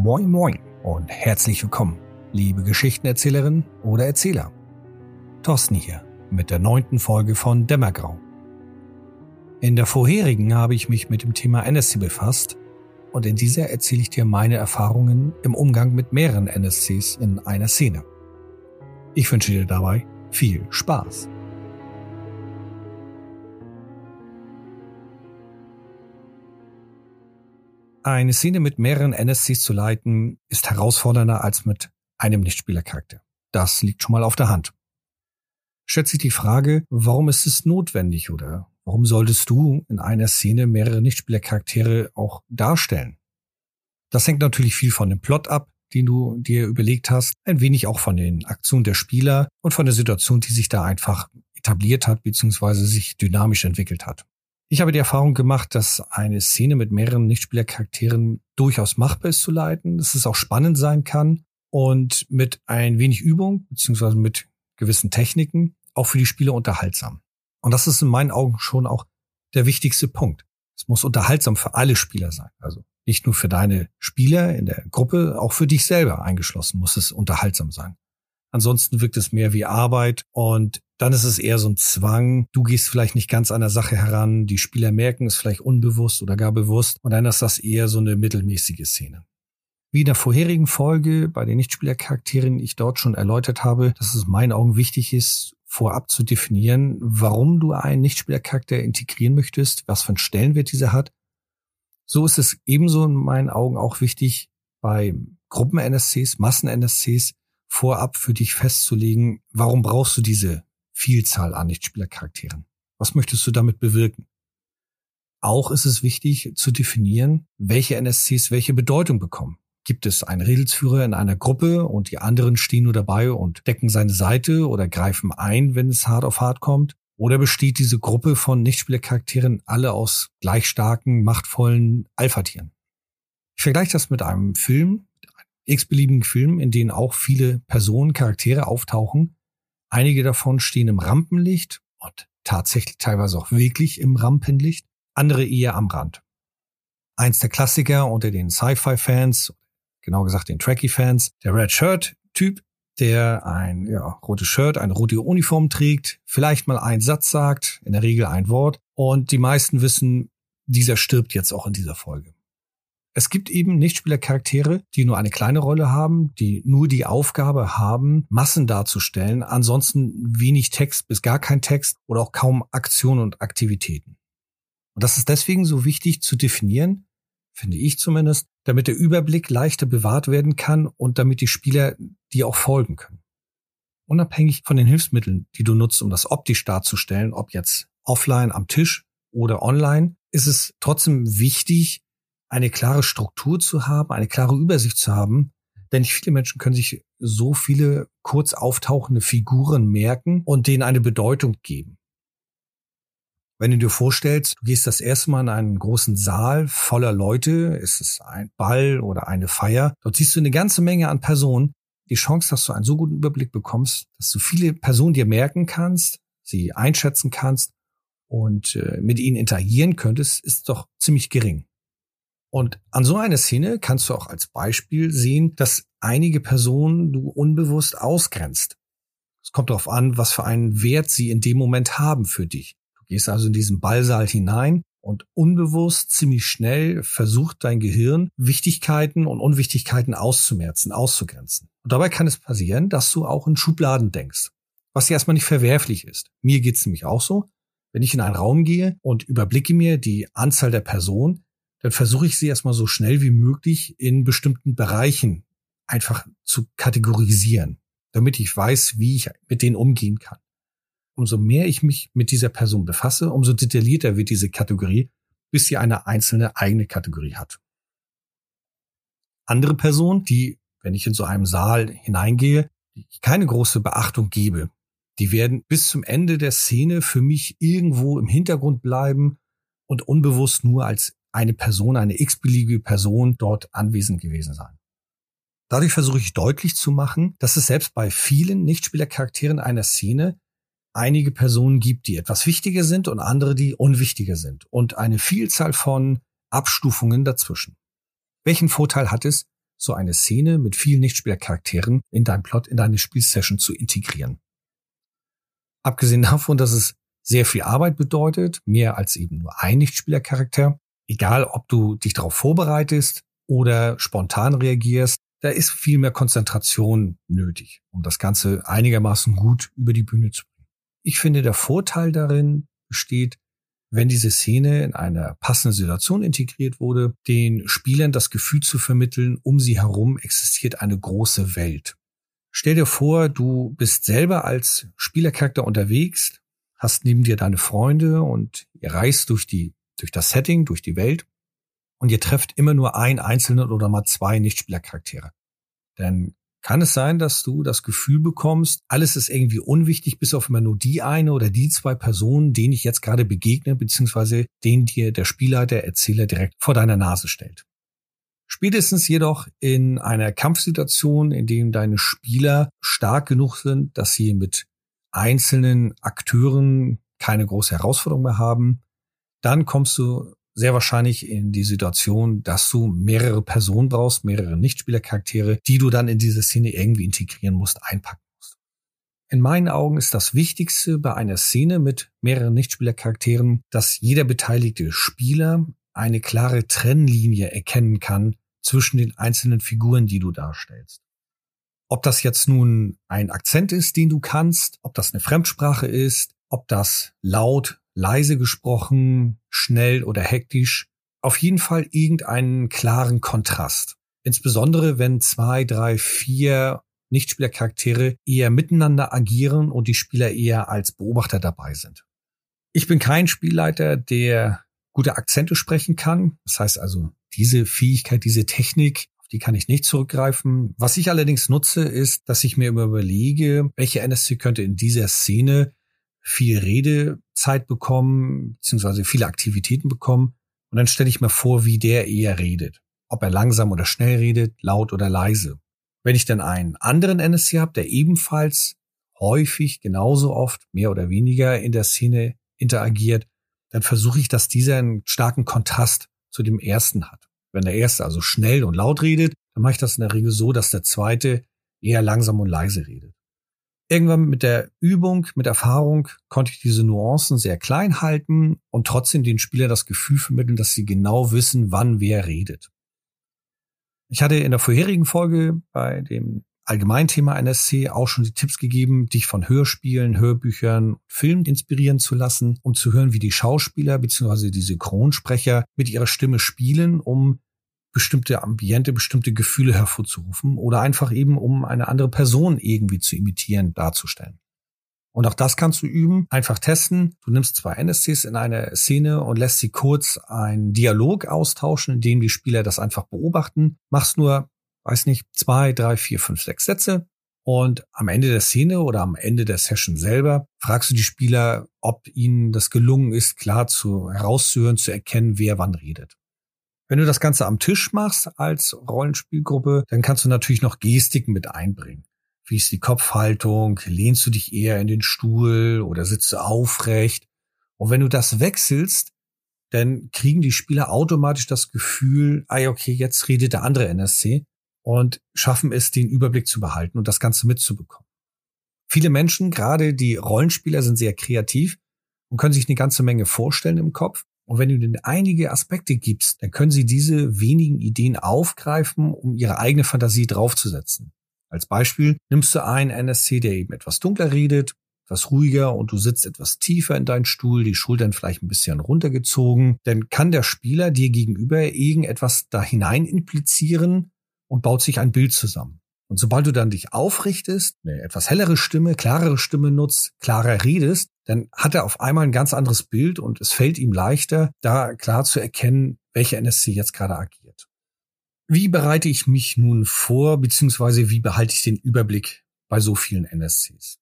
Moin Moin und herzlich willkommen, liebe Geschichtenerzählerin oder Erzähler. Thorsten hier mit der neunten Folge von Dämmergrau. In der vorherigen habe ich mich mit dem Thema NSC befasst und in dieser erzähle ich dir meine Erfahrungen im Umgang mit mehreren NSCs in einer Szene. Ich wünsche dir dabei viel Spaß. Eine Szene mit mehreren NSCs zu leiten, ist herausfordernder als mit einem Nichtspielercharakter. Das liegt schon mal auf der Hand. Stellt sich die Frage, warum ist es notwendig oder warum solltest du in einer Szene mehrere Nichtspielercharaktere auch darstellen? Das hängt natürlich viel von dem Plot ab, den du dir überlegt hast, ein wenig auch von den Aktionen der Spieler und von der Situation, die sich da einfach etabliert hat bzw. sich dynamisch entwickelt hat. Ich habe die Erfahrung gemacht, dass eine Szene mit mehreren Nichtspielercharakteren durchaus machbar ist zu leiten, dass es auch spannend sein kann und mit ein wenig Übung beziehungsweise mit gewissen Techniken auch für die Spieler unterhaltsam. Und das ist in meinen Augen schon auch der wichtigste Punkt. Es muss unterhaltsam für alle Spieler sein. Also nicht nur für deine Spieler in der Gruppe, auch für dich selber eingeschlossen muss es unterhaltsam sein. Ansonsten wirkt es mehr wie Arbeit und dann ist es eher so ein Zwang. Du gehst vielleicht nicht ganz an der Sache heran. Die Spieler merken es vielleicht unbewusst oder gar bewusst. Und dann ist das eher so eine mittelmäßige Szene. Wie in der vorherigen Folge bei den Nichtspielercharakteren ich dort schon erläutert habe, dass es in meinen Augen wichtig ist, vorab zu definieren, warum du einen Nichtspielercharakter integrieren möchtest, was für einen Stellenwert dieser hat. So ist es ebenso in meinen Augen auch wichtig, bei Gruppen-NSCs, Massen-NSCs vorab für dich festzulegen, warum brauchst du diese Vielzahl an Nichtspielercharakteren? Was möchtest du damit bewirken? Auch ist es wichtig zu definieren, welche NSCs welche Bedeutung bekommen. Gibt es einen Redelsführer in einer Gruppe und die anderen stehen nur dabei und decken seine Seite oder greifen ein, wenn es hart auf hart kommt? Oder besteht diese Gruppe von Nichtspielercharakteren alle aus gleich starken, machtvollen Alpha-Tieren? Ich vergleiche das mit einem Film, x-beliebigen Film, in denen auch viele Personen, Charaktere auftauchen. Einige davon stehen im Rampenlicht und tatsächlich teilweise auch wirklich im Rampenlicht, andere eher am Rand. Eins der Klassiker unter den Sci-Fi-Fans, genau gesagt den Trekkie-Fans, der Red Shirt-Typ, der ein ja, rotes Shirt, eine rote Uniform trägt, vielleicht mal einen Satz sagt, in der Regel ein Wort, und die meisten wissen, dieser stirbt jetzt auch in dieser Folge. Es gibt eben Nichtspielercharaktere, die nur eine kleine Rolle haben, die nur die Aufgabe haben, Massen darzustellen, ansonsten wenig Text bis gar kein Text oder auch kaum Aktionen und Aktivitäten. Und das ist deswegen so wichtig zu definieren, finde ich zumindest, damit der Überblick leichter bewahrt werden kann und damit die Spieler dir auch folgen können. Unabhängig von den Hilfsmitteln, die du nutzt, um das optisch darzustellen, ob jetzt offline am Tisch oder online, ist es trotzdem wichtig, eine klare Struktur zu haben, eine klare Übersicht zu haben. Denn nicht viele Menschen können sich so viele kurz auftauchende Figuren merken und denen eine Bedeutung geben. Wenn du dir vorstellst, du gehst das erste Mal in einen großen Saal voller Leute, ist es ein Ball oder eine Feier, dort siehst du eine ganze Menge an Personen. Die Chance, dass du einen so guten Überblick bekommst, dass du viele Personen dir merken kannst, sie einschätzen kannst und äh, mit ihnen interagieren könntest, ist doch ziemlich gering. Und an so einer Szene kannst du auch als Beispiel sehen, dass einige Personen du unbewusst ausgrenzt. Es kommt darauf an, was für einen Wert sie in dem Moment haben für dich. Du gehst also in diesen Ballsaal hinein und unbewusst ziemlich schnell versucht dein Gehirn, Wichtigkeiten und Unwichtigkeiten auszumerzen, auszugrenzen. Und dabei kann es passieren, dass du auch in Schubladen denkst, was ja erstmal nicht verwerflich ist. Mir geht's nämlich auch so. Wenn ich in einen Raum gehe und überblicke mir die Anzahl der Personen, dann versuche ich sie erstmal so schnell wie möglich in bestimmten Bereichen einfach zu kategorisieren, damit ich weiß, wie ich mit denen umgehen kann. Umso mehr ich mich mit dieser Person befasse, umso detaillierter wird diese Kategorie, bis sie eine einzelne eigene Kategorie hat. Andere Personen, die, wenn ich in so einem Saal hineingehe, keine große Beachtung gebe, die werden bis zum Ende der Szene für mich irgendwo im Hintergrund bleiben und unbewusst nur als eine Person, eine x-beliebige Person dort anwesend gewesen sein. Dadurch versuche ich deutlich zu machen, dass es selbst bei vielen Nichtspielercharakteren einer Szene einige Personen gibt, die etwas wichtiger sind und andere, die unwichtiger sind und eine Vielzahl von Abstufungen dazwischen. Welchen Vorteil hat es, so eine Szene mit vielen Nichtspielercharakteren in deinem Plot, in deine Spielsession zu integrieren. Abgesehen davon, dass es sehr viel Arbeit bedeutet, mehr als eben nur ein Nichtspielercharakter, egal ob du dich darauf vorbereitest oder spontan reagierst, da ist viel mehr Konzentration nötig, um das Ganze einigermaßen gut über die Bühne zu bringen. Ich finde, der Vorteil darin besteht, wenn diese Szene in einer passenden Situation integriert wurde, den Spielern das Gefühl zu vermitteln, um sie herum existiert eine große Welt. Stell dir vor, du bist selber als Spielercharakter unterwegs, hast neben dir deine Freunde und ihr reist durch die, durch das Setting, durch die Welt und ihr trefft immer nur einen einzelnen oder mal zwei Nichtspielercharaktere. Dann kann es sein, dass du das Gefühl bekommst, alles ist irgendwie unwichtig, bis auf immer nur die eine oder die zwei Personen, denen ich jetzt gerade begegne, beziehungsweise denen dir der Spieler, der Erzähler direkt vor deiner Nase stellt. Spätestens jedoch in einer Kampfsituation, in dem deine Spieler stark genug sind, dass sie mit einzelnen Akteuren keine große Herausforderung mehr haben, dann kommst du sehr wahrscheinlich in die Situation, dass du mehrere Personen brauchst, mehrere Nichtspielercharaktere, die du dann in diese Szene irgendwie integrieren musst, einpacken musst. In meinen Augen ist das Wichtigste bei einer Szene mit mehreren Nichtspielercharakteren, dass jeder beteiligte Spieler eine klare Trennlinie erkennen kann zwischen den einzelnen Figuren, die du darstellst. Ob das jetzt nun ein Akzent ist, den du kannst, ob das eine Fremdsprache ist, ob das laut leise gesprochen, schnell oder hektisch, auf jeden Fall irgendeinen klaren Kontrast. Insbesondere wenn zwei, drei, vier Nichtspielercharaktere eher miteinander agieren und die Spieler eher als Beobachter dabei sind. Ich bin kein Spielleiter, der gute Akzente sprechen kann. Das heißt also, diese Fähigkeit, diese Technik, auf die kann ich nicht zurückgreifen. Was ich allerdings nutze, ist, dass ich mir überlege, welche NSC könnte in dieser Szene viel Redezeit bekommen, beziehungsweise viele Aktivitäten bekommen. Und dann stelle ich mir vor, wie der eher redet. Ob er langsam oder schnell redet, laut oder leise. Wenn ich dann einen anderen NSC habe, der ebenfalls häufig, genauso oft, mehr oder weniger in der Szene interagiert, dann versuche ich, dass dieser einen starken Kontrast zu dem ersten hat. Wenn der erste also schnell und laut redet, dann mache ich das in der Regel so, dass der zweite eher langsam und leise redet. Irgendwann mit der Übung, mit Erfahrung konnte ich diese Nuancen sehr klein halten und trotzdem den Spieler das Gefühl vermitteln, dass sie genau wissen, wann wer redet. Ich hatte in der vorherigen Folge bei dem Allgemeinthema NSC auch schon die Tipps gegeben, dich von Hörspielen, Hörbüchern, Filmen inspirieren zu lassen, um zu hören, wie die Schauspieler bzw. die Synchronsprecher mit ihrer Stimme spielen, um bestimmte Ambiente, bestimmte Gefühle hervorzurufen oder einfach eben, um eine andere Person irgendwie zu imitieren, darzustellen. Und auch das kannst du üben, einfach testen. Du nimmst zwei NSCs in einer Szene und lässt sie kurz einen Dialog austauschen, in dem die Spieler das einfach beobachten. Machst nur, weiß nicht, zwei, drei, vier, fünf, sechs Sätze. Und am Ende der Szene oder am Ende der Session selber fragst du die Spieler, ob ihnen das gelungen ist, klar zu herauszuhören, zu erkennen, wer wann redet. Wenn du das Ganze am Tisch machst als Rollenspielgruppe, dann kannst du natürlich noch Gestiken mit einbringen. Wie ist die Kopfhaltung? Lehnst du dich eher in den Stuhl oder sitzt du aufrecht? Und wenn du das wechselst, dann kriegen die Spieler automatisch das Gefühl, ah okay, jetzt redet der andere NSC und schaffen es, den Überblick zu behalten und das Ganze mitzubekommen. Viele Menschen, gerade die Rollenspieler, sind sehr kreativ und können sich eine ganze Menge vorstellen im Kopf. Und wenn du denen einige Aspekte gibst, dann können sie diese wenigen Ideen aufgreifen, um ihre eigene Fantasie draufzusetzen. Als Beispiel nimmst du einen NSC, der eben etwas dunkler redet, etwas ruhiger und du sitzt etwas tiefer in deinen Stuhl, die Schultern vielleicht ein bisschen runtergezogen, dann kann der Spieler dir gegenüber irgendetwas da hinein implizieren und baut sich ein Bild zusammen. Und sobald du dann dich aufrichtest, eine etwas hellere Stimme, klarere Stimme nutzt, klarer redest, dann hat er auf einmal ein ganz anderes Bild und es fällt ihm leichter, da klar zu erkennen, welche NSC jetzt gerade agiert. Wie bereite ich mich nun vor, beziehungsweise wie behalte ich den Überblick bei so vielen NSCs?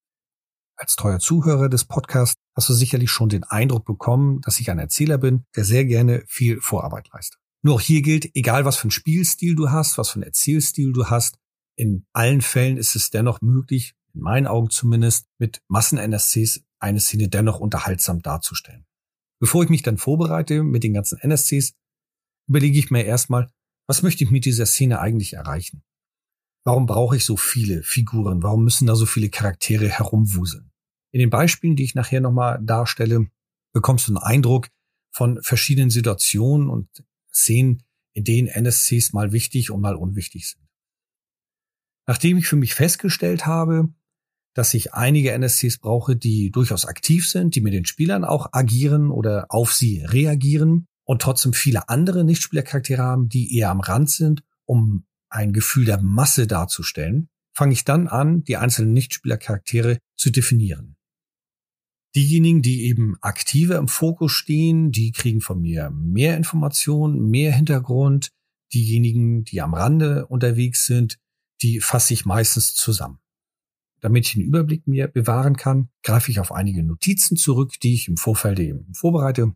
Als treuer Zuhörer des Podcasts hast du sicherlich schon den Eindruck bekommen, dass ich ein Erzähler bin, der sehr gerne viel Vorarbeit leistet. Nur auch hier gilt, egal was für ein Spielstil du hast, was für ein Erzählstil du hast, in allen Fällen ist es dennoch möglich, in meinen Augen zumindest, mit Massen-NSCs eine Szene dennoch unterhaltsam darzustellen. Bevor ich mich dann vorbereite mit den ganzen NSCs, überlege ich mir erstmal, Was möchte ich mit dieser Szene eigentlich erreichen? Warum brauche ich so viele Figuren? Warum müssen da so viele Charaktere herumwuseln? In den Beispielen, die ich nachher nochmal darstelle, bekommst du einen Eindruck von verschiedenen Situationen und Szenen, in denen NSCs mal wichtig und mal unwichtig sind. Nachdem ich für mich festgestellt habe, dass ich einige NSCs brauche, die durchaus aktiv sind, die mit den Spielern auch agieren oder auf sie reagieren und trotzdem viele andere Nichtspielercharaktere haben, die eher am Rand sind, um ein Gefühl der Masse darzustellen, fange ich dann an, die einzelnen Nichtspielercharaktere zu definieren. Diejenigen, die eben aktiver im Fokus stehen, die kriegen von mir mehr Informationen, mehr Hintergrund. Diejenigen, die am Rande unterwegs sind, die fasse ich meistens zusammen. Damit ich einen Überblick mir bewahren kann, greife ich auf einige Notizen zurück, die ich im Vorfeld eben vorbereite.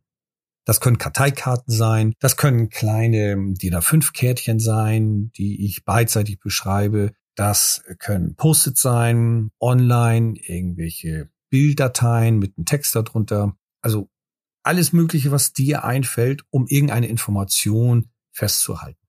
Das können Karteikarten sein, das können kleine DIN A5-Kärtchen sein, die ich beidseitig beschreibe. Das können Post-it sein, online, irgendwelche Bilddateien mit einem Text darunter. Also alles Mögliche, was dir einfällt, um irgendeine Information festzuhalten.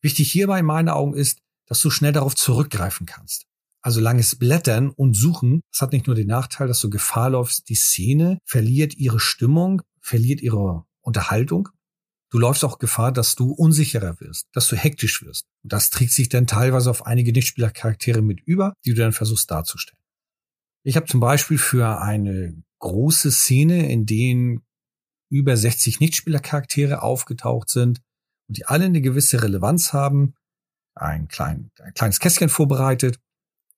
Wichtig hierbei in meinen Augen ist, dass du schnell darauf zurückgreifen kannst. Also langes Blättern und Suchen, das hat nicht nur den Nachteil, dass du Gefahr läufst, die Szene verliert ihre Stimmung, verliert ihre Unterhaltung. Du läufst auch Gefahr, dass du unsicherer wirst, dass du hektisch wirst. Und das trägt sich dann teilweise auf einige Nichtspielercharaktere mit über, die du dann versuchst darzustellen. Ich habe zum Beispiel für eine große Szene, in denen über 60 Nichtspielercharaktere aufgetaucht sind und die alle eine gewisse Relevanz haben, ein, klein, ein kleines Kästchen vorbereitet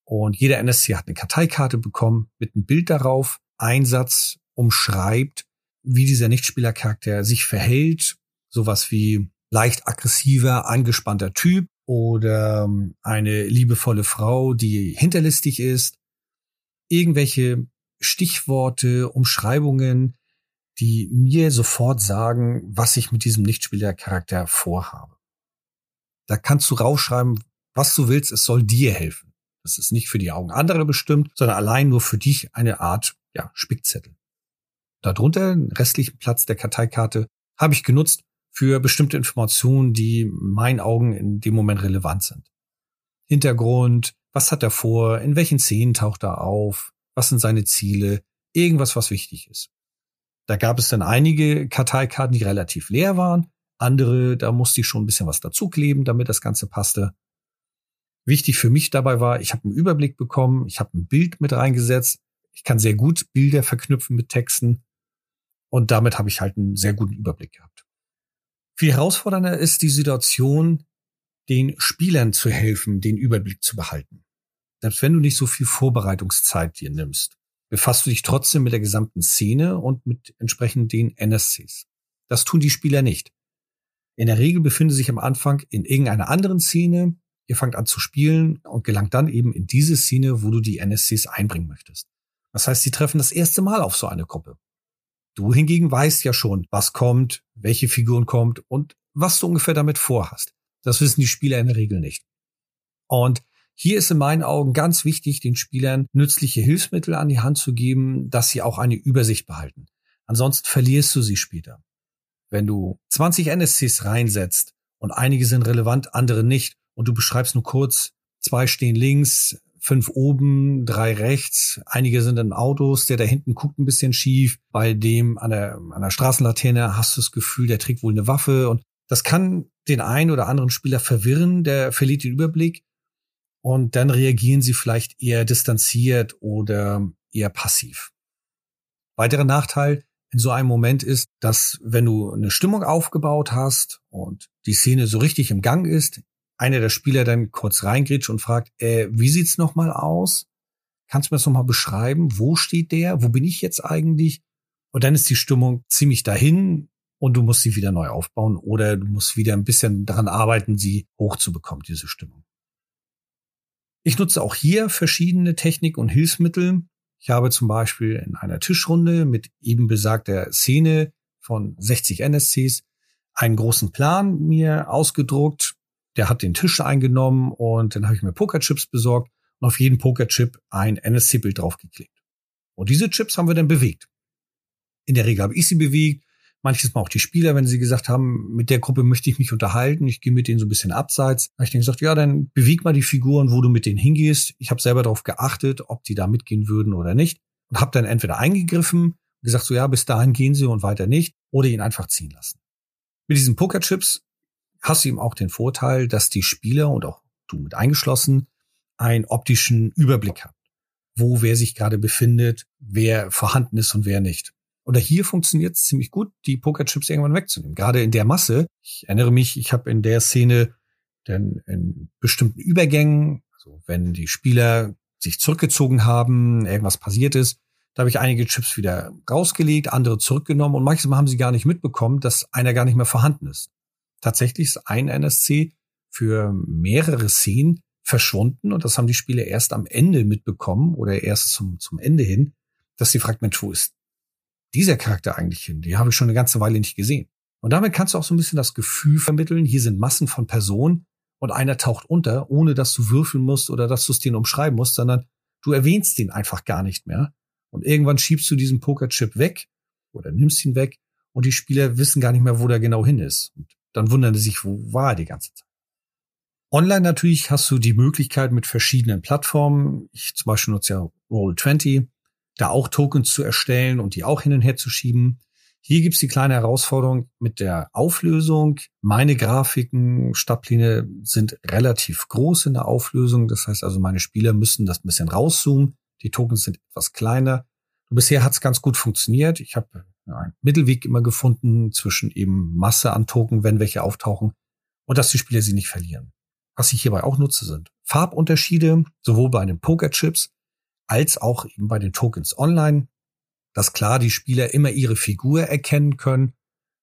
und jeder NSC hat eine Karteikarte bekommen mit einem Bild darauf. Ein Satz umschreibt, wie dieser Nichtspielercharakter sich verhält. Sowas wie leicht aggressiver, angespannter Typ oder ähm, eine liebevolle Frau, die hinterlistig ist. Irgendwelche Stichworte, Umschreibungen, die mir sofort sagen, was ich mit diesem Nichtspielercharakter vorhabe. Da kannst du rausschreiben, was du willst, es soll dir helfen. Das ist nicht für die Augen anderer bestimmt, sondern allein nur für dich eine Art ja, Spickzettel. Darunter, den restlichen Platz der Karteikarte, habe ich genutzt für bestimmte Informationen, die in meinen Augen in dem Moment relevant sind. Hintergrund, was hat er vor, in welchen Szenen taucht er auf, was sind seine Ziele, irgendwas, was wichtig ist. Da gab es dann einige Karteikarten, die relativ leer waren, andere, da musste ich schon ein bisschen was dazukleben, damit das Ganze passte. Wichtig für mich dabei war, ich habe einen Überblick bekommen, ich habe ein Bild mit reingesetzt, ich kann sehr gut Bilder verknüpfen mit Texten und damit habe ich halt einen sehr guten Überblick gehabt. Viel herausfordernder ist die Situation, den Spielern zu helfen, den Überblick zu behalten. Selbst wenn du nicht so viel Vorbereitungszeit dir nimmst, befasst du dich trotzdem mit der gesamten Szene und mit entsprechend den NSCs. Das tun die Spieler nicht. In der Regel befinden sie sich am Anfang in irgendeiner anderen Szene, Ihr fangt an zu spielen und gelangt dann eben in diese Szene, wo du die NSCs einbringen möchtest. Das heißt, sie treffen das erste Mal auf so eine Gruppe. Du hingegen weißt ja schon, was kommt, welche Figuren kommt und was du ungefähr damit vorhast. Das wissen die Spieler in der Regel nicht. Und hier ist in meinen Augen ganz wichtig, den Spielern nützliche Hilfsmittel an die Hand zu geben, dass sie auch eine Übersicht behalten. Ansonsten verlierst du sie später. Wenn du 20 NSCs reinsetzt und einige sind relevant, andere nicht und du beschreibst nur kurz, zwei stehen links, fünf oben, drei rechts, einige sind in Autos, der da hinten guckt ein bisschen schief, bei dem an der, an der Straßenlaterne hast du das Gefühl, der trägt wohl eine Waffe und das kann den einen oder anderen Spieler verwirren, der verliert den Überblick und dann reagieren sie vielleicht eher distanziert oder eher passiv. Weiterer Nachteil in so einem Moment ist, dass wenn du eine Stimmung aufgebaut hast und die Szene so richtig im Gang ist, einer der Spieler dann kurz reingrätscht und fragt, äh, wie sieht's noch mal aus? Kannst du mir das noch mal beschreiben? Wo steht der? Wo bin ich jetzt eigentlich? Und dann ist die Stimmung ziemlich dahin und du musst sie wieder neu aufbauen oder du musst wieder ein bisschen daran arbeiten, sie hochzubekommen, diese Stimmung. Ich nutze auch hier verschiedene Technik und Hilfsmittel. Ich habe zum Beispiel in einer Tischrunde mit eben besagter Szene von 60 NSCs einen großen Plan mir ausgedruckt, der hat den Tisch eingenommen und dann habe ich mir Pokerchips besorgt und auf jeden Pokerchip ein NSC-Bild draufgeklebt. Und diese Chips haben wir dann bewegt. In der Regel habe ich sie bewegt, manches Mal auch die Spieler, wenn sie gesagt haben, mit der Gruppe möchte ich mich unterhalten, ich gehe mit denen so ein bisschen abseits. Da habe ich dann gesagt, ja, dann beweg mal die Figuren, wo du mit denen hingehst. Ich habe selber darauf geachtet, ob die da mitgehen würden oder nicht und habe dann entweder eingegriffen, gesagt so, ja, bis dahin gehen sie und weiter nicht oder ihn einfach ziehen lassen. Mit diesen Pokerchips hast du eben auch den Vorteil, dass die Spieler und auch du mit eingeschlossen einen optischen Überblick haben, wo wer sich gerade befindet, wer vorhanden ist und wer nicht. Oder hier funktioniert es ziemlich gut, die Pokerchips irgendwann wegzunehmen. Gerade in der Masse. Ich erinnere mich, ich habe in der Szene denn in bestimmten Übergängen, also wenn die Spieler sich zurückgezogen haben, irgendwas passiert ist, da habe ich einige Chips wieder rausgelegt, andere zurückgenommen und manchmal haben sie gar nicht mitbekommen, dass einer gar nicht mehr vorhanden ist. Tatsächlich ist ein NSC für mehrere Szenen verschwunden und das haben die Spieler erst am Ende mitbekommen oder erst zum, zum Ende hin, dass die Fragmentur ist dieser Charakter eigentlich hin? Die habe ich schon eine ganze Weile nicht gesehen. Und damit kannst du auch so ein bisschen das Gefühl vermitteln, hier sind Massen von Personen und einer taucht unter, ohne dass du würfeln musst oder dass du es denen umschreiben musst, sondern du erwähnst den einfach gar nicht mehr. Und irgendwann schiebst du diesen Pokerchip weg oder nimmst ihn weg und die Spieler wissen gar nicht mehr, wo der genau hin ist. Und dann wundern sie sich, wo war er die ganze Zeit. Online natürlich hast du die Möglichkeit mit verschiedenen Plattformen. Ich zum Beispiel nutze ja Roll20 da auch Tokens zu erstellen und die auch hin und her zu schieben. Hier gibt's die kleine Herausforderung mit der Auflösung. Meine Grafiken, Stadtpläne sind relativ groß in der Auflösung. Das heißt also, meine Spieler müssen das ein bisschen rauszoomen. Die Tokens sind etwas kleiner. Und bisher hat's ganz gut funktioniert. Ich habe einen Mittelweg immer gefunden zwischen eben Masse an Token, wenn welche auftauchen, und dass die Spieler sie nicht verlieren. Was ich hierbei auch nutze, sind Farbunterschiede, sowohl bei den Pokerchips als auch eben bei den Tokens online, dass klar die Spieler immer ihre Figur erkennen können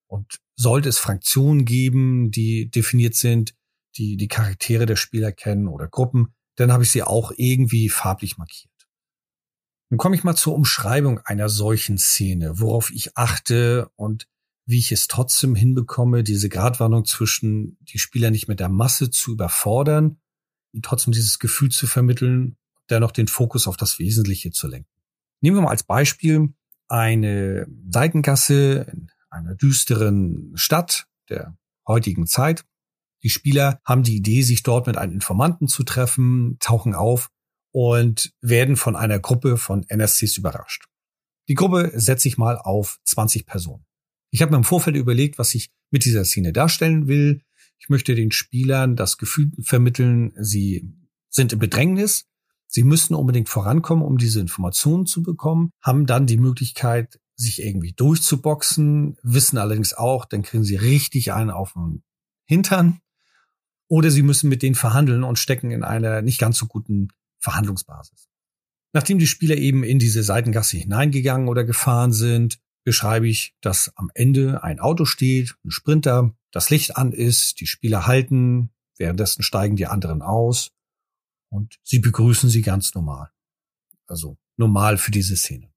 und sollte es Fraktionen geben, die definiert sind, die die Charaktere der Spieler kennen oder Gruppen, dann habe ich sie auch irgendwie farblich markiert. Nun komme ich mal zur Umschreibung einer solchen Szene, worauf ich achte und wie ich es trotzdem hinbekomme, diese Gratwanderung zwischen die Spieler nicht mit der Masse zu überfordern, trotzdem dieses Gefühl zu vermitteln dennoch den Fokus auf das Wesentliche zu lenken. Nehmen wir mal als Beispiel eine Seitengasse in einer düsteren Stadt der heutigen Zeit. Die Spieler haben die Idee, sich dort mit einem Informanten zu treffen, tauchen auf und werden von einer Gruppe von NSCs überrascht. Die Gruppe setzt sich mal auf 20 Personen. Ich habe mir im Vorfeld überlegt, was ich mit dieser Szene darstellen will. Ich möchte den Spielern das Gefühl vermitteln, sie sind im Bedrängnis, Sie müssen unbedingt vorankommen, um diese Informationen zu bekommen, haben dann die Möglichkeit, sich irgendwie durchzuboxen, wissen allerdings auch, dann kriegen sie richtig einen auf den Hintern. Oder sie müssen mit denen verhandeln und stecken in einer nicht ganz so guten Verhandlungsbasis. Nachdem die Spieler eben in diese Seitengasse hineingegangen oder gefahren sind, beschreibe ich, dass am Ende ein Auto steht, ein Sprinter, das Licht an ist, die Spieler halten, währenddessen steigen die anderen aus und sie begrüßen sie ganz normal. Also normal für diese Szene.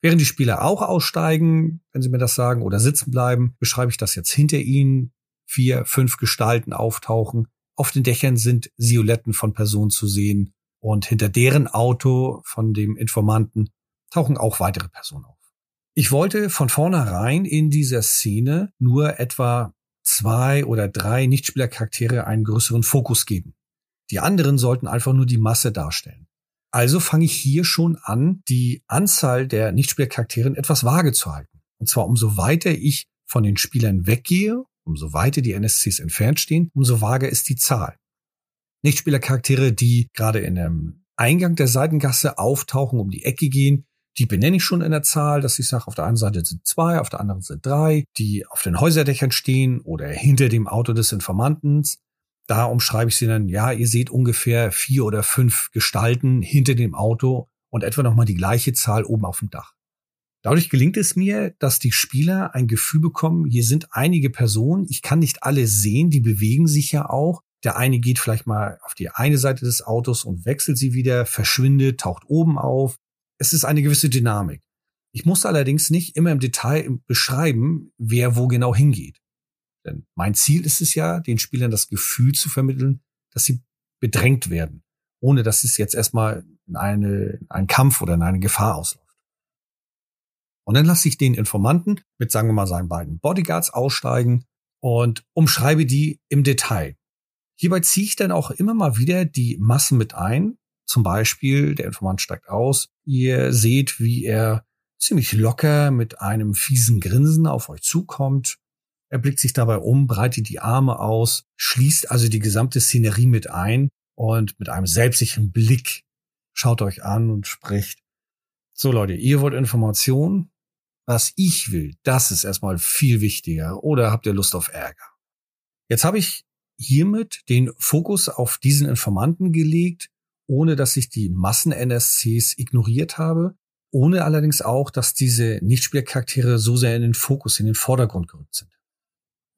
Während die Spieler auch aussteigen, wenn sie mir das sagen, oder sitzen bleiben, beschreibe ich das jetzt hinter ihnen. Vier, fünf Gestalten auftauchen. Auf den Dächern sind Silhouetten von Personen zu sehen. Und hinter deren Auto von dem Informanten tauchen auch weitere Personen auf. Ich wollte von vornherein in dieser Szene nur etwa zwei oder drei Nichtspielercharaktere einen größeren Fokus geben. Die anderen sollten einfach nur die Masse darstellen. Also fange ich hier schon an, die Anzahl der Nichtspielercharaktere etwas vage zu halten. Und zwar umso weiter ich von den Spielern weggehe, umso weiter die NSCs entfernt stehen, umso vager ist die Zahl. Nichtspielercharaktere, die gerade in einem Eingang der Seitengasse auftauchen, um die Ecke gehen, die benenne ich schon in der Zahl, dass ich sage, auf der einen Seite sind zwei, auf der anderen sind drei, die auf den Häuserdächern stehen oder hinter dem Auto des Informantens. Da umschreibe ich sie dann, ja, ihr seht ungefähr vier oder fünf Gestalten hinter dem Auto und etwa nochmal die gleiche Zahl oben auf dem Dach. Dadurch gelingt es mir, dass die Spieler ein Gefühl bekommen, hier sind einige Personen, ich kann nicht alle sehen, die bewegen sich ja auch. Der eine geht vielleicht mal auf die eine Seite des Autos und wechselt sie wieder, verschwindet, taucht oben auf. Es ist eine gewisse Dynamik. Ich muss allerdings nicht immer im Detail beschreiben, wer wo genau hingeht. Denn mein Ziel ist es ja, den Spielern das Gefühl zu vermitteln, dass sie bedrängt werden, ohne dass es jetzt erstmal in, eine, in einen Kampf oder in eine Gefahr ausläuft. Und dann lasse ich den Informanten mit, sagen wir mal, seinen beiden Bodyguards aussteigen und umschreibe die im Detail. Hierbei ziehe ich dann auch immer mal wieder die Massen mit ein. Zum Beispiel, der Informant steigt aus. Ihr seht, wie er ziemlich locker mit einem fiesen Grinsen auf euch zukommt. Er blickt sich dabei um, breitet die Arme aus, schließt also die gesamte Szenerie mit ein und mit einem selbstsicheren Blick schaut euch an und spricht. So Leute, ihr wollt Informationen? Was ich will, das ist erstmal viel wichtiger. Oder habt ihr Lust auf Ärger? Jetzt habe ich hiermit den Fokus auf diesen Informanten gelegt, ohne dass ich die Massen-NSCs ignoriert habe, ohne allerdings auch, dass diese Nichtspielcharaktere so sehr in den Fokus, in den Vordergrund gerückt sind.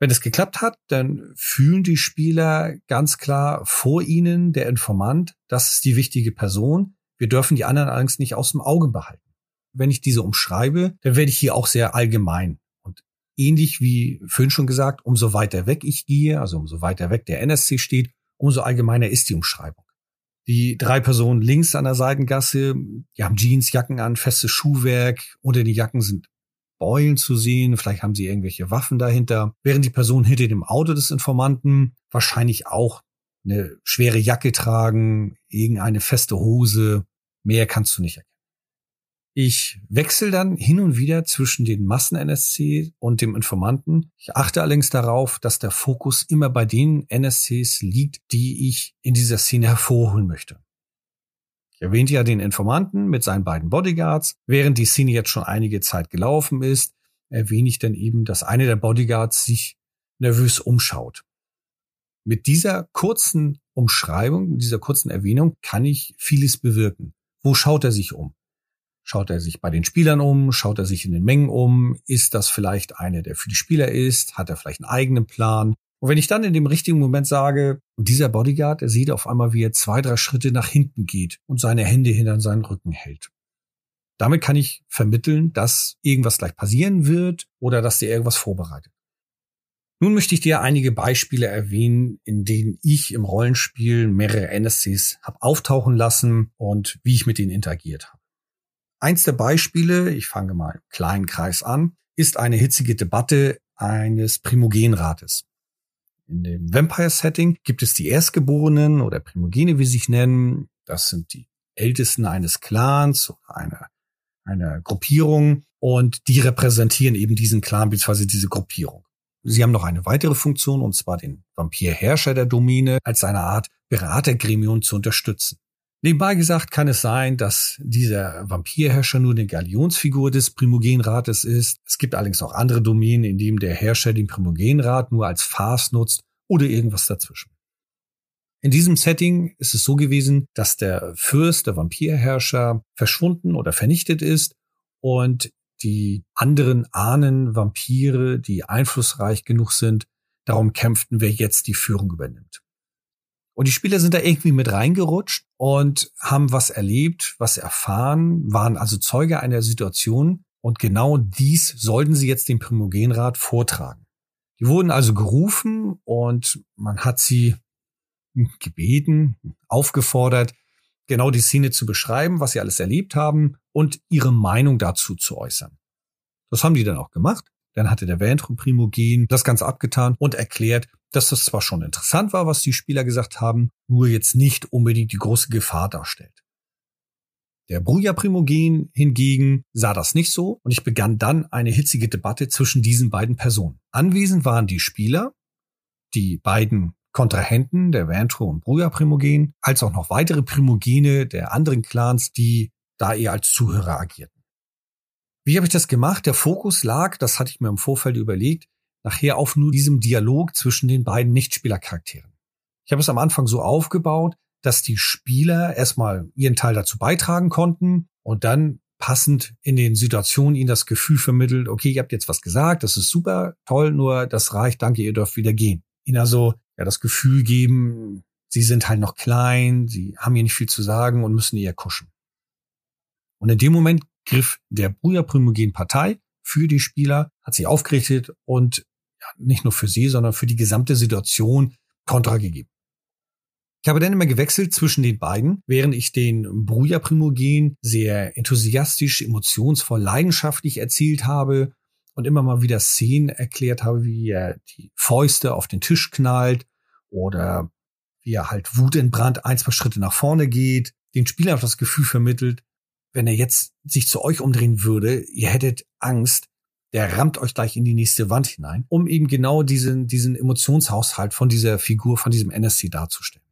Wenn es geklappt hat, dann fühlen die Spieler ganz klar vor ihnen der Informant, das ist die wichtige Person. Wir dürfen die anderen allerdings nicht aus dem Auge behalten. Wenn ich diese umschreibe, dann werde ich hier auch sehr allgemein. Und ähnlich wie vorhin schon gesagt, umso weiter weg ich gehe, also umso weiter weg der NSC steht, umso allgemeiner ist die Umschreibung. Die drei Personen links an der Seitengasse, die haben Jeans, Jacken an, festes Schuhwerk. Unter den Jacken sind Beulen zu sehen. Vielleicht haben sie irgendwelche Waffen dahinter. Während die Personen hinter dem Auto des Informanten wahrscheinlich auch eine schwere Jacke tragen, irgendeine feste Hose. Mehr kannst du nicht erkennen. Ich wechsle dann hin und wieder zwischen den Massen-NSC und dem Informanten. Ich achte allerdings darauf, dass der Fokus immer bei den NSCs liegt, die ich in dieser Szene hervorholen möchte. Ich erwähnte ja den Informanten mit seinen beiden Bodyguards. Während die Szene jetzt schon einige Zeit gelaufen ist, erwähne ich dann eben, dass eine der Bodyguards sich nervös umschaut. Mit dieser kurzen Umschreibung, mit dieser kurzen Erwähnung kann ich vieles bewirken. Wo schaut er sich um? Schaut er sich bei den Spielern um? Schaut er sich in den Mengen um? Ist das vielleicht eine, der für die Spieler ist? Hat er vielleicht einen eigenen Plan? Und wenn ich dann in dem richtigen Moment sage, dieser Bodyguard, er sieht auf einmal, wie er zwei, drei Schritte nach hinten geht und seine Hände hinter seinen Rücken hält. Damit kann ich vermitteln, dass irgendwas gleich passieren wird oder dass der irgendwas vorbereitet. Nun möchte ich dir einige Beispiele erwähnen, in denen ich im Rollenspiel mehrere NSCs habe auftauchen lassen und wie ich mit denen interagiert habe. Eins der Beispiele, ich fange mal im kleinen Kreis an, ist eine hitzige Debatte eines Primogenrates. In dem Vampire-Setting gibt es die Erstgeborenen oder Primogene, wie sie sich nennen. Das sind die Ältesten eines Clans oder einer, einer Gruppierung und die repräsentieren eben diesen Clan bzw. diese Gruppierung. Sie haben noch eine weitere Funktion, und zwar den Vampirherrscher der Domäne als eine Art Beratergremium zu unterstützen. Nebenbei gesagt kann es sein, dass dieser Vampirherrscher nur eine Galionsfigur des Primogenrates ist. Es gibt allerdings auch andere Domänen, in denen der Herrscher den Primogenrat nur als Farce nutzt oder irgendwas dazwischen. In diesem Setting ist es so gewesen, dass der Fürst, der Vampirherrscher, verschwunden oder vernichtet ist und die anderen Ahnen, Vampire, die einflussreich genug sind, darum kämpften, wer jetzt die Führung übernimmt. Und die Spieler sind da irgendwie mit reingerutscht und haben was erlebt, was erfahren, waren also Zeuge einer Situation. Und genau dies sollten sie jetzt dem Primogenrat vortragen. Die wurden also gerufen und man hat sie gebeten, aufgefordert, genau die Szene zu beschreiben, was sie alles erlebt haben und ihre Meinung dazu zu äußern. Das haben die dann auch gemacht. Dann hatte der Ventrum Primogen das Ganze abgetan und erklärt, dass das zwar schon interessant war, was die Spieler gesagt haben, nur jetzt nicht unbedingt die große Gefahr darstellt. Der Bruja Primogen hingegen sah das nicht so und ich begann dann eine hitzige Debatte zwischen diesen beiden Personen. Anwesend waren die Spieler, die beiden Kontrahenten, der Vantro und Bruja Primogen, als auch noch weitere Primogene der anderen Clans, die da eher als Zuhörer agierten. Wie habe ich das gemacht? Der Fokus lag, das hatte ich mir im Vorfeld überlegt, nachher auf nur diesem Dialog zwischen den beiden Nichtspielercharakteren. Ich habe es am Anfang so aufgebaut, dass die Spieler erstmal ihren Teil dazu beitragen konnten und dann passend in den Situationen ihnen das Gefühl vermittelt, okay, ihr habt jetzt was gesagt, das ist super, toll, nur das reicht, danke, ihr dürft wieder gehen. Ihnen also ja das Gefühl geben, sie sind halt noch klein, sie haben hier nicht viel zu sagen und müssen eher kuschen. Und in dem Moment griff der Primogen Partei für die Spieler, hat sie aufgerichtet und ja, nicht nur für sie, sondern für die gesamte Situation Kontra gegeben. Ich habe dann immer gewechselt zwischen den beiden, während ich den Bruja Primogen sehr enthusiastisch, emotionsvoll, leidenschaftlich erzählt habe und immer mal wieder Szenen erklärt habe, wie er die Fäuste auf den Tisch knallt oder wie er halt wutentbrannt ein, zwei Schritte nach vorne geht, den Spieler auch das Gefühl vermittelt, wenn er jetzt sich zu euch umdrehen würde, ihr hättet Angst, der rammt euch gleich in die nächste Wand hinein, um eben genau diesen, diesen Emotionshaushalt von dieser Figur, von diesem NSC darzustellen.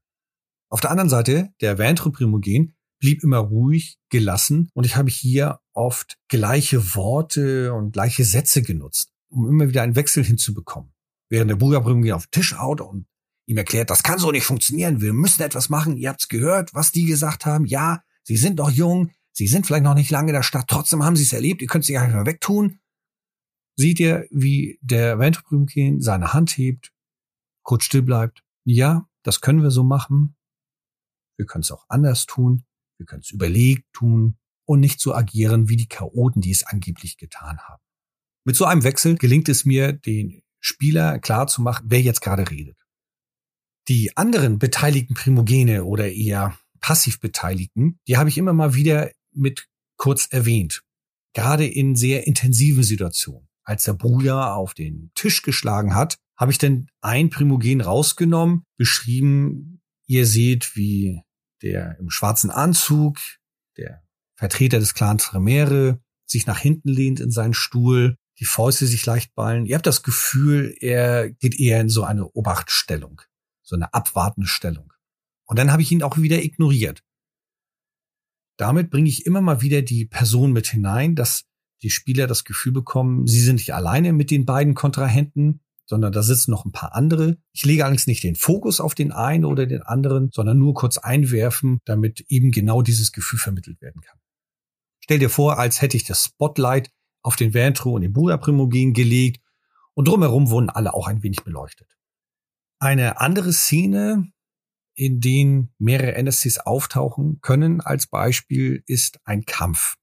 Auf der anderen Seite, der Ventro Primogen blieb immer ruhig, gelassen und ich habe hier oft gleiche Worte und gleiche Sätze genutzt, um immer wieder einen Wechsel hinzubekommen. Während der Bruder Primogen auf den Tisch haut und ihm erklärt, das kann so nicht funktionieren, wir müssen etwas machen, ihr habt's gehört, was die gesagt haben, ja, sie sind noch jung, sie sind vielleicht noch nicht lange in der Stadt, trotzdem haben sie es erlebt, ihr könnt sie gar nicht mehr wegtun. Seht ihr, wie der Ventro Primogen seine Hand hebt, kurz still bleibt. Ja, das können wir so machen, wir können es auch anders tun, wir können es überlegt tun und nicht so agieren wie die Chaoten, die es angeblich getan haben. Mit so einem Wechsel gelingt es mir, den Spieler klar zu machen, wer jetzt gerade redet. Die anderen beteiligten Primogene oder eher passiv Beteiligten, die habe ich immer mal wieder mit kurz erwähnt. Gerade in sehr intensiven Situationen. Als der Bruja auf den Tisch geschlagen hat, habe ich dann ein Primogen rausgenommen, beschrieben, ihr seht, wie der im schwarzen Anzug, der Vertreter des Clans Tremere, sich nach hinten lehnt in seinen Stuhl, die Fäuste sich leicht ballen. Ihr habt das Gefühl, er geht eher in so eine Obachtstellung, so eine abwartende Stellung. Und dann habe ich ihn auch wieder ignoriert. Damit bringe ich immer mal wieder die Person mit hinein, dass die Spieler das Gefühl bekommen, sie sind nicht alleine mit den beiden Kontrahenten, sondern da sitzen noch ein paar andere. Ich lege allerdings nicht den Fokus auf den einen oder den anderen, sondern nur kurz einwerfen, damit eben genau dieses Gefühl vermittelt werden kann. Stell dir vor, als hätte ich das Spotlight auf den Ventro und den Buddha Primogen gelegt und drumherum wurden alle auch ein wenig beleuchtet. Eine andere Szene, in denen mehrere NSCs auftauchen können, als Beispiel ist ein Kampf.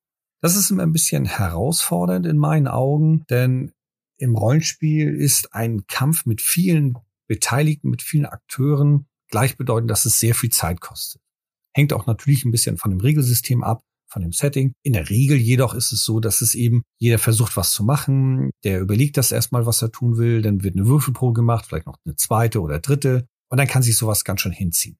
Das ist immer ein bisschen herausfordernd in meinen Augen, denn im Rollenspiel ist ein Kampf mit vielen Beteiligten, mit vielen Akteuren gleichbedeutend, dass es sehr viel Zeit kostet. Hängt auch natürlich ein bisschen von dem Regelsystem ab, von dem Setting. In der Regel jedoch ist es so, dass es eben jeder versucht, was zu machen. Der überlegt das erstmal, was er tun will. Dann wird eine Würfelprobe gemacht, vielleicht noch eine zweite oder dritte. Und dann kann sich sowas ganz schön hinziehen.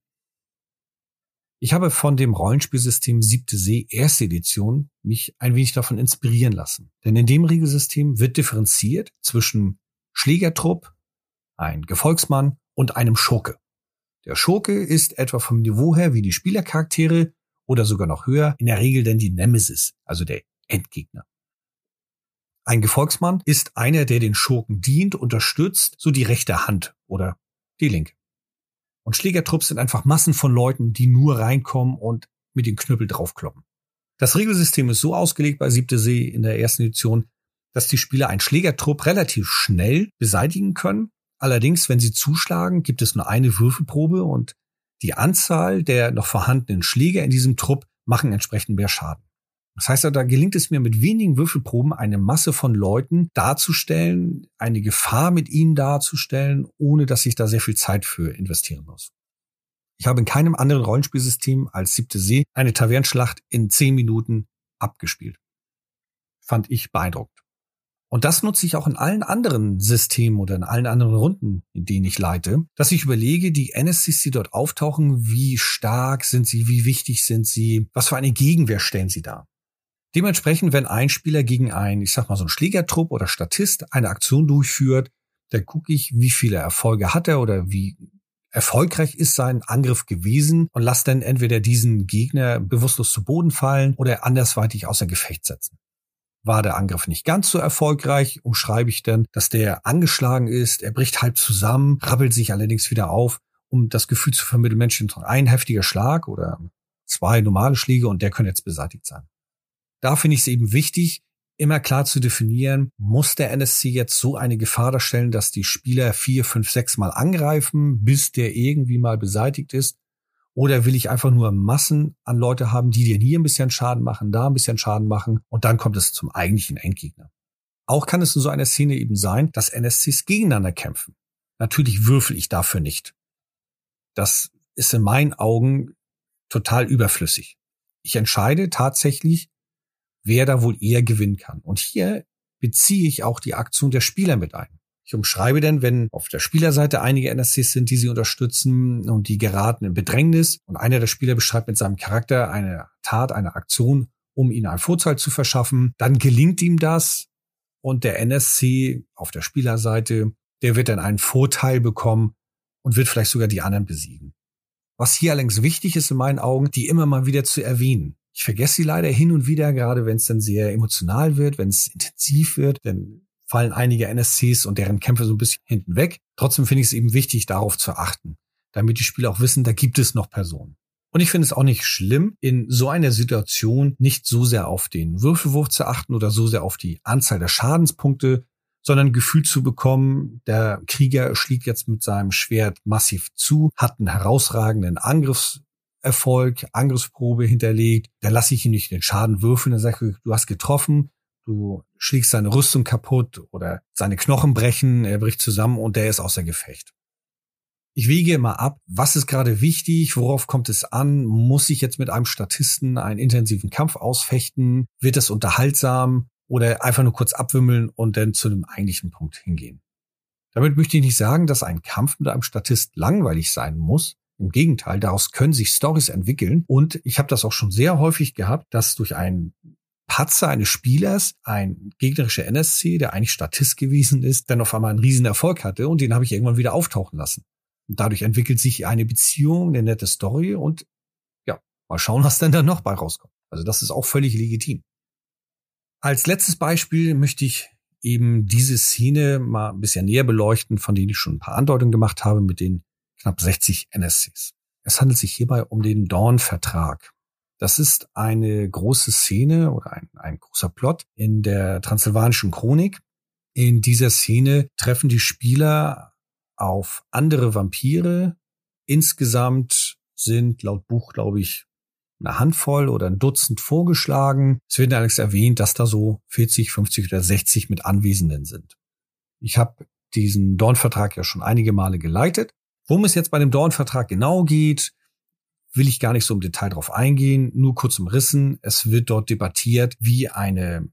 Ich habe von dem Rollenspielsystem Siebte See erste Edition mich ein wenig davon inspirieren lassen. Denn in dem Regelsystem wird differenziert zwischen Schlägertrupp, ein Gefolgsmann und einem Schurke. Der Schurke ist etwa vom Niveau her wie die Spielercharaktere oder sogar noch höher, in der Regel denn die Nemesis, also der Endgegner. Ein Gefolgsmann ist einer, der den Schurken dient, unterstützt, so die rechte Hand oder die linke. Und Schlägertrupps sind einfach Massen von Leuten, die nur reinkommen und mit den Knüppel draufkloppen. Das Regelsystem ist so ausgelegt bei Siebte See in der ersten Edition, dass die Spieler einen Schlägertrupp relativ schnell beseitigen können. Allerdings, wenn sie zuschlagen, gibt es nur eine Würfelprobe und die Anzahl der noch vorhandenen Schläger in diesem Trupp machen entsprechend mehr Schaden. Das heißt, da gelingt es mir mit wenigen Würfelproben eine Masse von Leuten darzustellen, eine Gefahr mit ihnen darzustellen, ohne dass ich da sehr viel Zeit für investieren muss. Ich habe in keinem anderen Rollenspielsystem als Siebte See eine Tavernenschlacht in zehn Minuten abgespielt. Fand ich beeindruckend. Und das nutze ich auch in allen anderen Systemen oder in allen anderen Runden, in denen ich leite, dass ich überlege, die NSCs, die dort auftauchen, wie stark sind sie, wie wichtig sind sie, was für eine Gegenwehr stellen sie dar. Dementsprechend, wenn ein Spieler gegen einen, ich sag mal so ein Schlägertrupp oder Statist eine Aktion durchführt, dann gucke ich, wie viele Erfolge hat er oder wie erfolgreich ist sein Angriff gewesen und lasse dann entweder diesen Gegner bewusstlos zu Boden fallen oder andersweitig außer Gefecht setzen. War der Angriff nicht ganz so erfolgreich, umschreibe ich dann, dass der angeschlagen ist, er bricht halb zusammen, rabbelt sich allerdings wieder auf, um das Gefühl zu vermitteln, Menschen, ein heftiger Schlag oder zwei normale Schläge und der können jetzt beseitigt sein. Da finde ich es eben wichtig, immer klar zu definieren, muss der NSC jetzt so eine Gefahr darstellen, dass die Spieler vier, fünf, sechs Mal angreifen, bis der irgendwie mal beseitigt ist? Oder will ich einfach nur Massen an Leute haben, die dir hier ein bisschen Schaden machen, da ein bisschen Schaden machen und dann kommt es zum eigentlichen Endgegner? Auch kann es in so einer Szene eben sein, dass NSCs gegeneinander kämpfen. Natürlich würfel ich dafür nicht. Das ist in meinen Augen total überflüssig. Ich entscheide tatsächlich, wer da wohl eher gewinnen kann. Und hier beziehe ich auch die Aktion der Spieler mit ein. Ich umschreibe denn, wenn auf der Spielerseite einige NSCs sind, die sie unterstützen und die geraten in Bedrängnis und einer der Spieler beschreibt mit seinem Charakter eine Tat, eine Aktion, um ihnen einen Vorteil zu verschaffen, dann gelingt ihm das und der NSC auf der Spielerseite, der wird dann einen Vorteil bekommen und wird vielleicht sogar die anderen besiegen. Was hier allerdings wichtig ist in meinen Augen, die immer mal wieder zu erwähnen. Ich vergesse sie leider hin und wieder, gerade wenn es dann sehr emotional wird, wenn es intensiv wird, dann fallen einige NSCs und deren Kämpfe so ein bisschen hinten weg. Trotzdem finde ich es eben wichtig, darauf zu achten, damit die Spieler auch wissen, da gibt es noch Personen. Und ich finde es auch nicht schlimm, in so einer Situation nicht so sehr auf den Würfelwurf zu achten oder so sehr auf die Anzahl der Schadenspunkte, sondern Gefühl zu bekommen, der Krieger schlägt jetzt mit seinem Schwert massiv zu, hat einen herausragenden Angriffserfolg, Angriffsprobe hinterlegt, da lasse ich ihn nicht den Schaden würfeln, dann sage ich, du hast getroffen, du schlägst seine Rüstung kaputt oder seine Knochen brechen, er bricht zusammen und der ist außer Gefecht. Ich wege immer ab, was ist gerade wichtig, worauf kommt es an, muss ich jetzt mit einem Statisten einen intensiven Kampf ausfechten, wird es unterhaltsam oder einfach nur kurz abwimmeln und dann zu einem eigentlichen Punkt hingehen. Damit möchte ich nicht sagen, dass ein Kampf mit einem Statist langweilig sein muss. Im Gegenteil, daraus können sich Stories entwickeln und ich habe das auch schon sehr häufig gehabt, dass durch einen Patzer eines Spielers, ein gegnerischer NSC, der eigentlich Statist gewesen ist, dann auf einmal einen riesen Erfolg hatte und den habe ich irgendwann wieder auftauchen lassen. Und dadurch entwickelt sich eine Beziehung, eine nette Story und ja, mal schauen, was denn da noch bei rauskommt. Also das ist auch völlig legitim. Als letztes Beispiel möchte ich eben diese Szene mal ein bisschen näher beleuchten, von denen ich schon ein paar Andeutungen gemacht habe mit den knapp 60 NSCs. Es handelt sich hierbei um den Dawn-Vertrag. Das ist eine große Szene oder ein, ein großer Plot in der transsilvanischen Chronik. In dieser Szene treffen die Spieler auf andere Vampire. Insgesamt sind laut Buch, glaube ich, eine Handvoll oder ein Dutzend vorgeschlagen. Es wird allerdings erwähnt, dass da so 40, 50 oder 60 mit Anwesenden sind. Ich habe diesen Dornvertrag ja schon einige Male geleitet. Worum es jetzt bei dem Dornvertrag genau geht, will ich gar nicht so im Detail drauf eingehen, nur kurz umrissen. Es wird dort debattiert, wie eine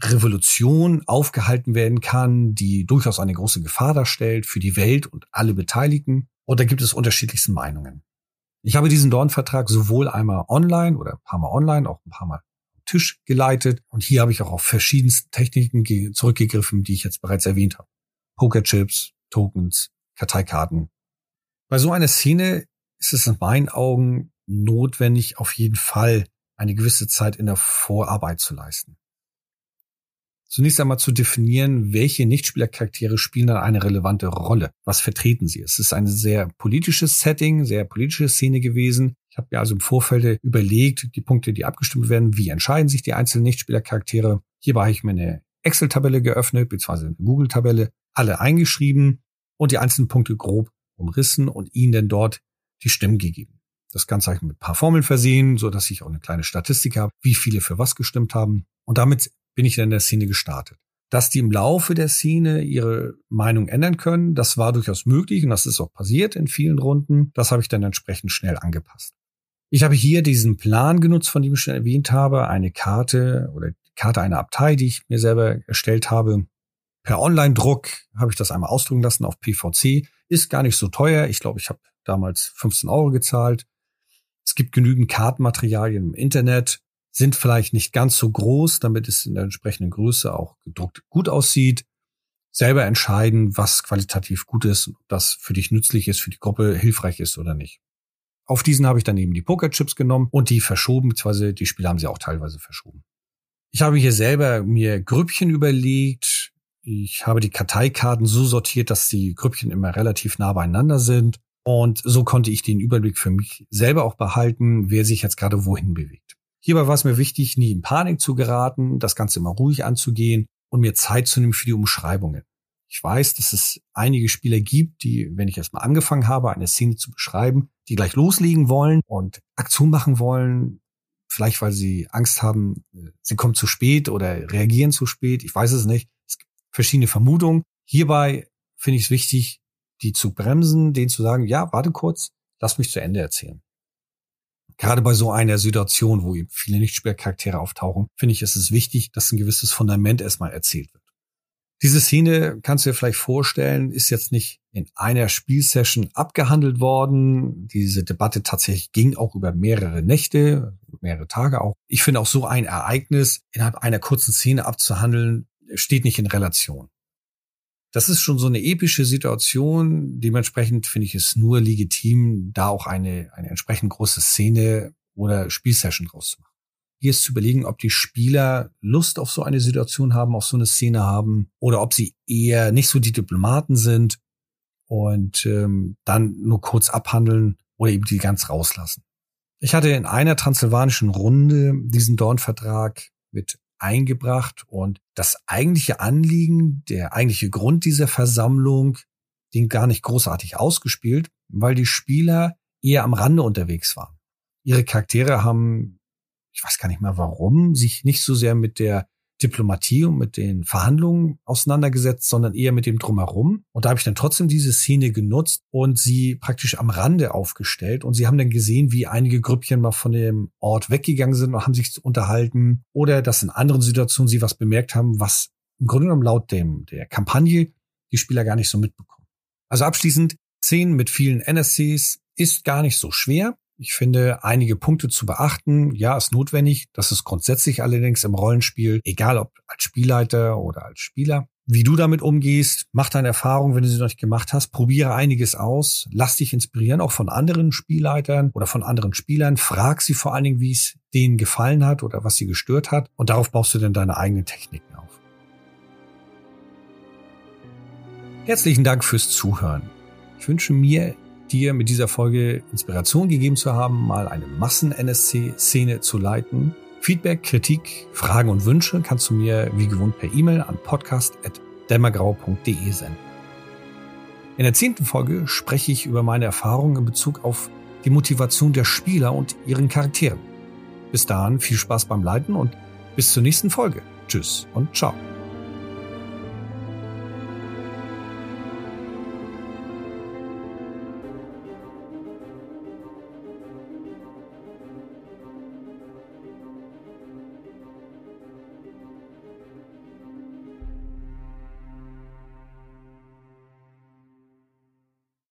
Revolution aufgehalten werden kann, die durchaus eine große Gefahr darstellt für die Welt und alle Beteiligten. Und da gibt es unterschiedlichste Meinungen. Ich habe diesen Dornvertrag sowohl einmal online oder ein paar Mal online, auch ein paar Mal am Tisch geleitet. Und hier habe ich auch auf verschiedenste Techniken zurückgegriffen, die ich jetzt bereits erwähnt habe. Pokerchips, Tokens, Karteikarten. Bei so einer Szene ist es in meinen Augen notwendig, auf jeden Fall eine gewisse Zeit in der Vorarbeit zu leisten. Zunächst einmal zu definieren, welche Nichtspielercharaktere spielen dann eine relevante Rolle. Was vertreten sie? Es ist ein sehr politisches Setting, sehr politische Szene gewesen. Ich habe mir also im Vorfeld überlegt, die Punkte, die abgestimmt werden, wie entscheiden sich die einzelnen Nichtspielercharaktere. Hierbei habe ich mir eine Excel-Tabelle geöffnet, beziehungsweise eine Google-Tabelle, alle eingeschrieben und die einzelnen Punkte grob umrissen und ihnen dann dort die Stimmen gegeben. Das Ganze habe ich mit ein paar Formeln versehen, so dass ich auch eine kleine Statistik habe, wie viele für was gestimmt haben. Und damit bin ich dann in der Szene gestartet. Dass die im Laufe der Szene ihre Meinung ändern können, das war durchaus möglich und das ist auch passiert in vielen Runden. Das habe ich dann entsprechend schnell angepasst. Ich habe hier diesen Plan genutzt, von dem ich schon erwähnt habe, eine Karte oder die Karte einer Abtei, die ich mir selber erstellt habe. Per Online-Druck habe ich das einmal ausdrucken lassen auf PVC. Ist gar nicht so teuer. Ich glaube, ich habe damals 15 Euro gezahlt. Es gibt genügend Kartenmaterialien im Internet, sind vielleicht nicht ganz so groß, damit es in der entsprechenden Größe auch gedruckt gut aussieht. Selber entscheiden, was qualitativ gut ist, ob das für dich nützlich ist, für die Gruppe hilfreich ist oder nicht. Auf diesen habe ich dann eben die Pokerchips genommen und die verschoben, beziehungsweise die Spiele haben sie auch teilweise verschoben. Ich habe hier selber mir Grüppchen überlegt. Ich habe die Karteikarten so sortiert, dass die Grüppchen immer relativ nah beieinander sind. Und so konnte ich den Überblick für mich selber auch behalten, wer sich jetzt gerade wohin bewegt. Hierbei war es mir wichtig, nie in Panik zu geraten, das Ganze immer ruhig anzugehen und mir Zeit zu nehmen für die Umschreibungen. Ich weiß, dass es einige Spieler gibt, die, wenn ich erstmal angefangen habe, eine Szene zu beschreiben, die gleich loslegen wollen und Aktion machen wollen, vielleicht weil sie Angst haben, sie kommen zu spät oder reagieren zu spät, ich weiß es nicht. Verschiedene Vermutungen. Hierbei finde ich es wichtig, die zu bremsen, denen zu sagen, ja, warte kurz, lass mich zu Ende erzählen. Gerade bei so einer Situation, wo eben viele Nichtspielercharaktere auftauchen, finde ich, ist es wichtig, dass ein gewisses Fundament erstmal erzählt wird. Diese Szene, kannst du dir vielleicht vorstellen, ist jetzt nicht in einer Spielsession abgehandelt worden. Diese Debatte tatsächlich ging auch über mehrere Nächte, mehrere Tage auch. Ich finde auch so ein Ereignis innerhalb einer kurzen Szene abzuhandeln, steht nicht in Relation. Das ist schon so eine epische Situation. Dementsprechend finde ich es nur legitim, da auch eine, eine entsprechend große Szene oder Spielsession draus zu machen. Hier ist zu überlegen, ob die Spieler Lust auf so eine Situation haben, auf so eine Szene haben, oder ob sie eher nicht so die Diplomaten sind und ähm, dann nur kurz abhandeln oder eben die ganz rauslassen. Ich hatte in einer transsilvanischen Runde diesen Dornvertrag mit eingebracht und das eigentliche Anliegen, der eigentliche Grund dieser Versammlung, den gar nicht großartig ausgespielt, weil die Spieler eher am Rande unterwegs waren. Ihre Charaktere haben ich weiß gar nicht mehr warum, sich nicht so sehr mit der Diplomatie und mit den Verhandlungen auseinandergesetzt, sondern eher mit dem Drumherum. Und da habe ich dann trotzdem diese Szene genutzt und sie praktisch am Rande aufgestellt. Und sie haben dann gesehen, wie einige Grüppchen mal von dem Ort weggegangen sind und haben sich unterhalten. Oder dass in anderen Situationen sie was bemerkt haben, was im Grunde genommen laut dem, der Kampagne die Spieler gar nicht so mitbekommen. Also abschließend, Szenen mit vielen NSCs ist gar nicht so schwer. Ich finde einige Punkte zu beachten. Ja, ist notwendig. Das ist grundsätzlich allerdings im Rollenspiel, egal ob als Spielleiter oder als Spieler. Wie du damit umgehst, mach deine Erfahrung, wenn du sie noch nicht gemacht hast. Probiere einiges aus. Lass dich inspirieren, auch von anderen Spielleitern oder von anderen Spielern. Frag sie vor allen Dingen, wie es denen gefallen hat oder was sie gestört hat. Und darauf baust du dann deine eigenen Techniken auf. Herzlichen Dank fürs Zuhören. Ich wünsche mir dir mit dieser Folge Inspiration gegeben zu haben, mal eine Massen-NSC-Szene zu leiten. Feedback, Kritik, Fragen und Wünsche kannst du mir wie gewohnt per E-Mail an podcast.dämmergrau.de senden. In der zehnten Folge spreche ich über meine Erfahrungen in Bezug auf die Motivation der Spieler und ihren Charakteren. Bis dahin viel Spaß beim Leiten und bis zur nächsten Folge. Tschüss und ciao.